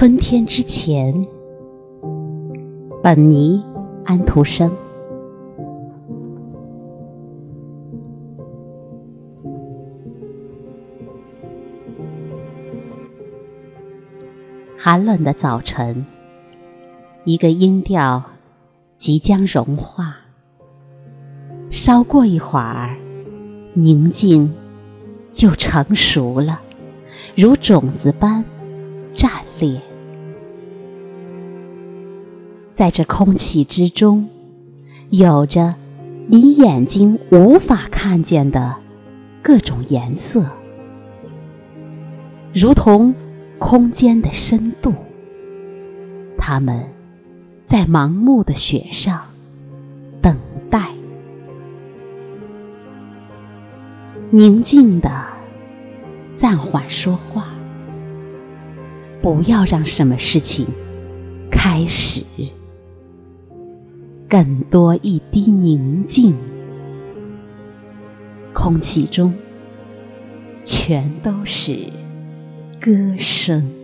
春天之前，本尼安徒生。寒冷的早晨，一个音调即将融化。稍过一会儿，宁静就成熟了，如种子般炸裂在这空气之中，有着你眼睛无法看见的各种颜色，如同空间的深度。它们在盲目的雪上等待。宁静的暂缓说话，不要让什么事情开始。更多一滴宁静，空气中全都是歌声。